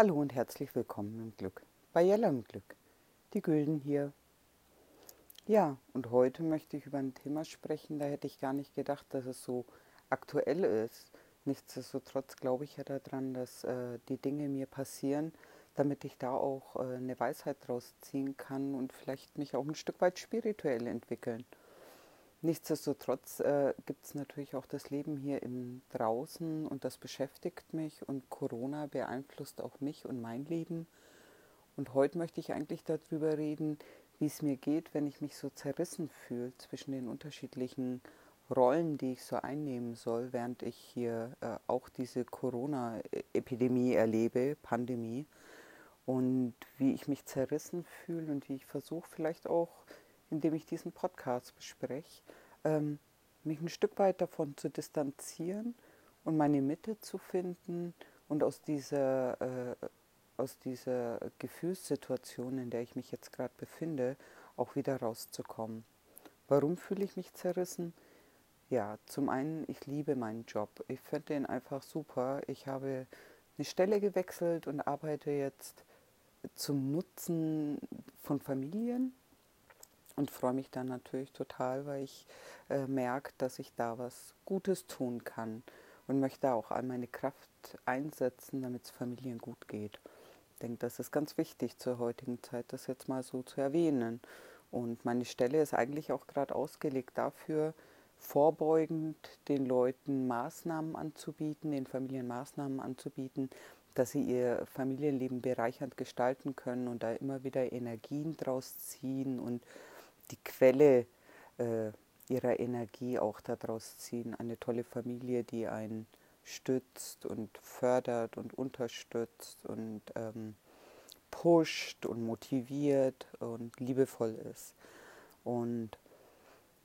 Hallo und herzlich willkommen im Glück bei Jella im Glück. Die Gülden hier. Ja, und heute möchte ich über ein Thema sprechen, da hätte ich gar nicht gedacht, dass es so aktuell ist. Nichtsdestotrotz glaube ich ja daran, dass äh, die Dinge mir passieren, damit ich da auch äh, eine Weisheit draus ziehen kann und vielleicht mich auch ein Stück weit spirituell entwickeln. Nichtsdestotrotz äh, gibt es natürlich auch das Leben hier im Draußen und das beschäftigt mich und Corona beeinflusst auch mich und mein Leben. Und heute möchte ich eigentlich darüber reden, wie es mir geht, wenn ich mich so zerrissen fühle zwischen den unterschiedlichen Rollen, die ich so einnehmen soll, während ich hier äh, auch diese Corona-Epidemie erlebe, Pandemie. Und wie ich mich zerrissen fühle und wie ich versuche vielleicht auch indem ich diesen Podcast bespreche, ähm, mich ein Stück weit davon zu distanzieren und meine Mitte zu finden und aus dieser, äh, aus dieser Gefühlssituation, in der ich mich jetzt gerade befinde, auch wieder rauszukommen. Warum fühle ich mich zerrissen? Ja, zum einen, ich liebe meinen Job. Ich finde den einfach super. Ich habe eine Stelle gewechselt und arbeite jetzt zum Nutzen von Familien und freue mich dann natürlich total, weil ich äh, merke, dass ich da was Gutes tun kann und möchte auch all meine Kraft einsetzen, damit es Familien gut geht. Ich denke, das ist ganz wichtig zur heutigen Zeit, das jetzt mal so zu erwähnen. Und meine Stelle ist eigentlich auch gerade ausgelegt dafür, vorbeugend den Leuten Maßnahmen anzubieten, den Familien Maßnahmen anzubieten, dass sie ihr Familienleben bereichernd gestalten können und da immer wieder Energien draus ziehen und die Quelle äh, ihrer Energie auch daraus ziehen. Eine tolle Familie, die einen stützt und fördert und unterstützt und ähm, pusht und motiviert und liebevoll ist. Und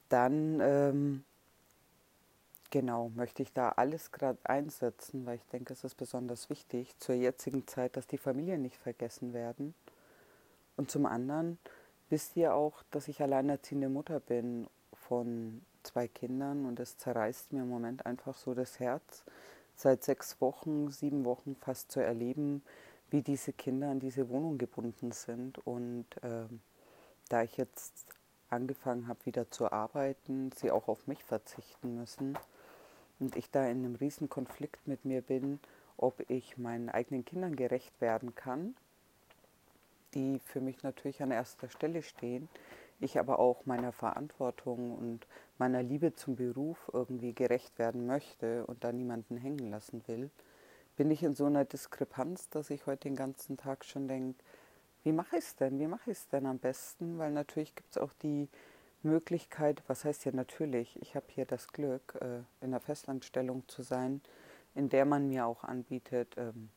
dann, ähm, genau, möchte ich da alles gerade einsetzen, weil ich denke, es ist besonders wichtig zur jetzigen Zeit, dass die Familien nicht vergessen werden. Und zum anderen, wisst ihr auch, dass ich alleinerziehende Mutter bin von zwei Kindern und es zerreißt mir im Moment einfach so das Herz, seit sechs Wochen, sieben Wochen fast zu erleben, wie diese Kinder an diese Wohnung gebunden sind. Und äh, da ich jetzt angefangen habe, wieder zu arbeiten, sie auch auf mich verzichten müssen und ich da in einem riesen Konflikt mit mir bin, ob ich meinen eigenen Kindern gerecht werden kann die für mich natürlich an erster Stelle stehen, ich aber auch meiner Verantwortung und meiner Liebe zum Beruf irgendwie gerecht werden möchte und da niemanden hängen lassen will, bin ich in so einer Diskrepanz, dass ich heute den ganzen Tag schon denke, wie mache ich es denn? Wie mache ich es denn am besten? Weil natürlich gibt es auch die Möglichkeit, was heißt ja natürlich, ich habe hier das Glück, äh, in der Festanstellung zu sein, in der man mir auch anbietet, ähm,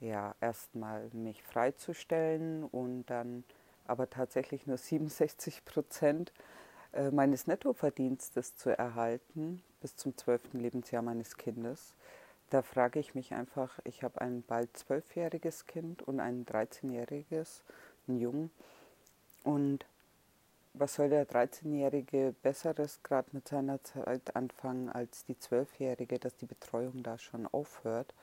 ja, erstmal mich freizustellen und dann aber tatsächlich nur 67 Prozent äh, meines Nettoverdienstes zu erhalten bis zum zwölften Lebensjahr meines Kindes. Da frage ich mich einfach, ich habe ein bald zwölfjähriges Kind und ein 13-jähriges, ein Jungen. Und was soll der 13-Jährige Besseres gerade mit seiner Zeit anfangen als die Zwölfjährige, dass die Betreuung da schon aufhört?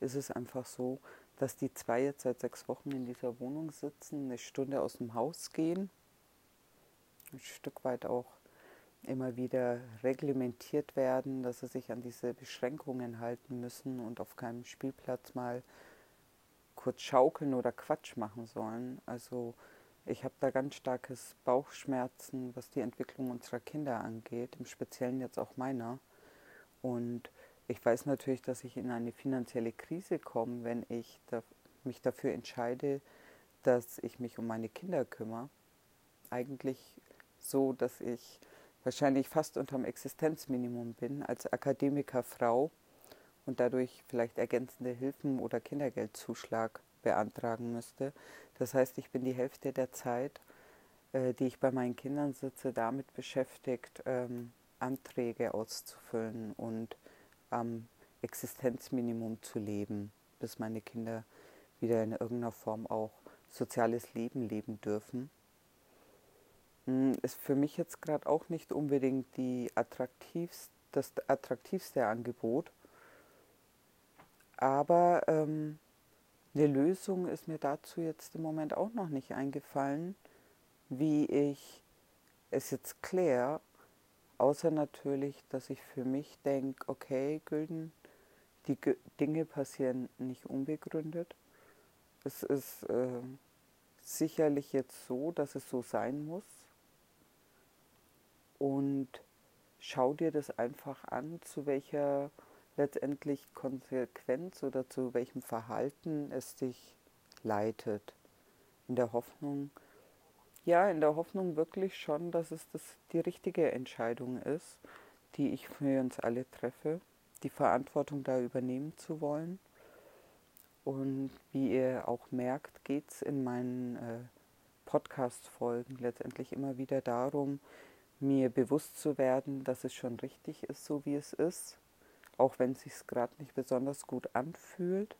Ist es einfach so, dass die zwei jetzt seit sechs Wochen in dieser Wohnung sitzen, eine Stunde aus dem Haus gehen, ein Stück weit auch immer wieder reglementiert werden, dass sie sich an diese Beschränkungen halten müssen und auf keinem Spielplatz mal kurz schaukeln oder Quatsch machen sollen. Also ich habe da ganz starkes Bauchschmerzen, was die Entwicklung unserer Kinder angeht, im Speziellen jetzt auch meiner. Und ich weiß natürlich, dass ich in eine finanzielle Krise komme, wenn ich da, mich dafür entscheide, dass ich mich um meine Kinder kümmere. Eigentlich so, dass ich wahrscheinlich fast unterm Existenzminimum bin als Akademikerfrau und dadurch vielleicht ergänzende Hilfen oder Kindergeldzuschlag beantragen müsste. Das heißt, ich bin die Hälfte der Zeit, äh, die ich bei meinen Kindern sitze, damit beschäftigt, ähm, Anträge auszufüllen und am Existenzminimum zu leben, bis meine Kinder wieder in irgendeiner Form auch soziales Leben leben dürfen. Hm, ist für mich jetzt gerade auch nicht unbedingt die attraktivst, das attraktivste Angebot, aber ähm, eine Lösung ist mir dazu jetzt im Moment auch noch nicht eingefallen, wie ich es jetzt kläre, außer natürlich, dass ich für mich denke, okay, Gülden, die G Dinge passieren nicht unbegründet. Es ist äh, sicherlich jetzt so, dass es so sein muss. Und schau dir das einfach an, zu welcher letztendlich Konsequenz oder zu welchem Verhalten es dich leitet. In der Hoffnung, ja, in der Hoffnung wirklich schon, dass es das die richtige Entscheidung ist, die ich für uns alle treffe, die Verantwortung da übernehmen zu wollen. Und wie ihr auch merkt, geht es in meinen äh, Podcast-Folgen letztendlich immer wieder darum, mir bewusst zu werden, dass es schon richtig ist, so wie es ist, auch wenn es sich gerade nicht besonders gut anfühlt,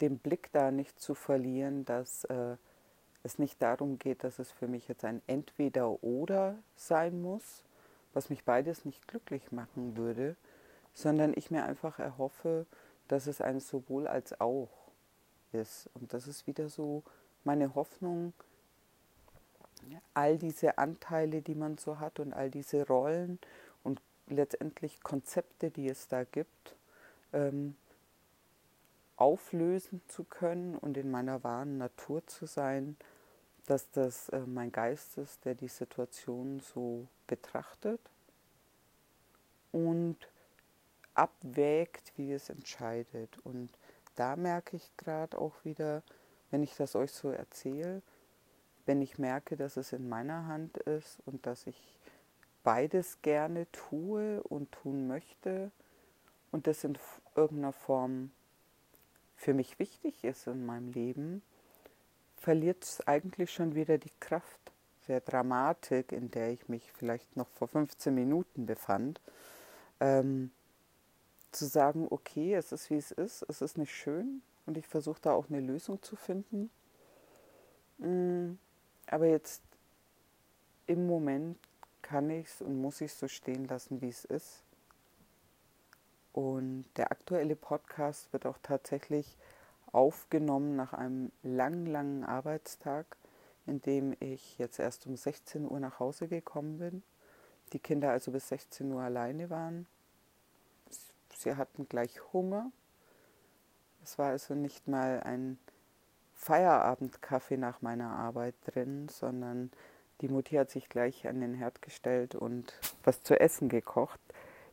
den Blick da nicht zu verlieren, dass äh, es nicht darum geht, dass es für mich jetzt ein Entweder-Oder sein muss, was mich beides nicht glücklich machen würde, sondern ich mir einfach erhoffe, dass es ein sowohl als auch ist. Und das ist wieder so meine Hoffnung, all diese Anteile, die man so hat und all diese Rollen und letztendlich Konzepte, die es da gibt, ähm, auflösen zu können und in meiner wahren Natur zu sein, dass das äh, mein Geist ist, der die Situation so betrachtet und abwägt, wie es entscheidet. Und da merke ich gerade auch wieder, wenn ich das euch so erzähle, wenn ich merke, dass es in meiner Hand ist und dass ich beides gerne tue und tun möchte und das in irgendeiner Form für mich wichtig ist in meinem Leben, verliert es eigentlich schon wieder die Kraft der Dramatik, in der ich mich vielleicht noch vor 15 Minuten befand, ähm, zu sagen, okay, es ist wie es ist, es ist nicht schön und ich versuche da auch eine Lösung zu finden. Mm, aber jetzt im Moment kann ich es und muss ich es so stehen lassen, wie es ist. Und der aktuelle Podcast wird auch tatsächlich aufgenommen nach einem langen, langen Arbeitstag, in dem ich jetzt erst um 16 Uhr nach Hause gekommen bin. Die Kinder also bis 16 Uhr alleine waren. Sie hatten gleich Hunger. Es war also nicht mal ein Feierabendkaffee nach meiner Arbeit drin, sondern die Mutti hat sich gleich an den Herd gestellt und was zu essen gekocht.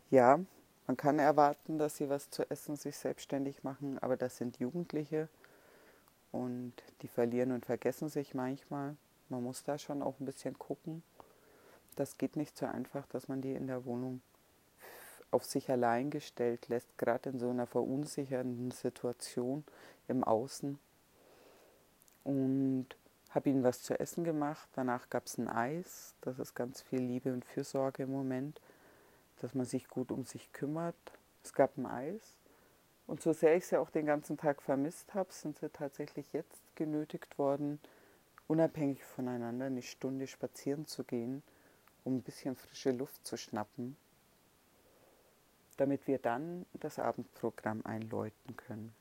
Ja, man kann erwarten, dass sie was zu essen sich selbstständig machen, aber das sind Jugendliche und die verlieren und vergessen sich manchmal. Man muss da schon auch ein bisschen gucken. Das geht nicht so einfach, dass man die in der Wohnung auf sich allein gestellt lässt, gerade in so einer verunsichernden Situation im Außen und habe ihnen was zu essen gemacht. Danach gab es ein Eis. Das ist ganz viel Liebe und Fürsorge im Moment, dass man sich gut um sich kümmert. Es gab ein Eis. Und so sehr ich sie auch den ganzen Tag vermisst habe, sind sie tatsächlich jetzt genötigt worden, unabhängig voneinander eine Stunde spazieren zu gehen, um ein bisschen frische Luft zu schnappen, damit wir dann das Abendprogramm einläuten können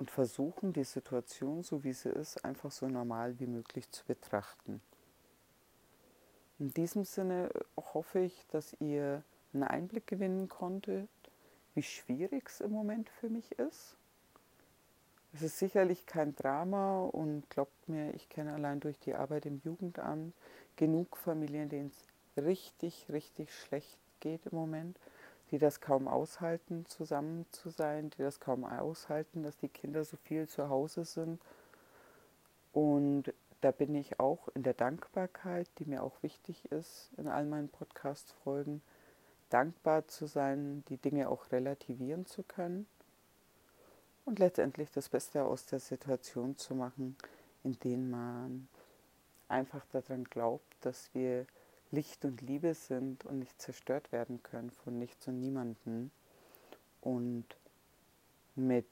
und versuchen, die Situation, so wie sie ist, einfach so normal wie möglich zu betrachten. In diesem Sinne hoffe ich, dass ihr einen Einblick gewinnen konntet, wie schwierig es im Moment für mich ist. Es ist sicherlich kein Drama und glaubt mir, ich kenne allein durch die Arbeit im Jugendamt genug Familien, denen es richtig, richtig schlecht geht im Moment die das kaum aushalten, zusammen zu sein, die das kaum aushalten, dass die Kinder so viel zu Hause sind. Und da bin ich auch in der Dankbarkeit, die mir auch wichtig ist in all meinen Podcast-Folgen, dankbar zu sein, die Dinge auch relativieren zu können und letztendlich das Beste aus der Situation zu machen, in denen man einfach daran glaubt, dass wir Licht und Liebe sind und nicht zerstört werden können von nichts und niemanden. Und mit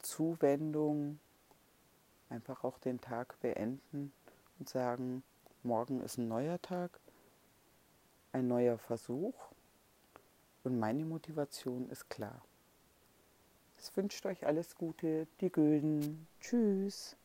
Zuwendung einfach auch den Tag beenden und sagen, morgen ist ein neuer Tag, ein neuer Versuch und meine Motivation ist klar. Es wünscht euch alles Gute, die Gülden. Tschüss.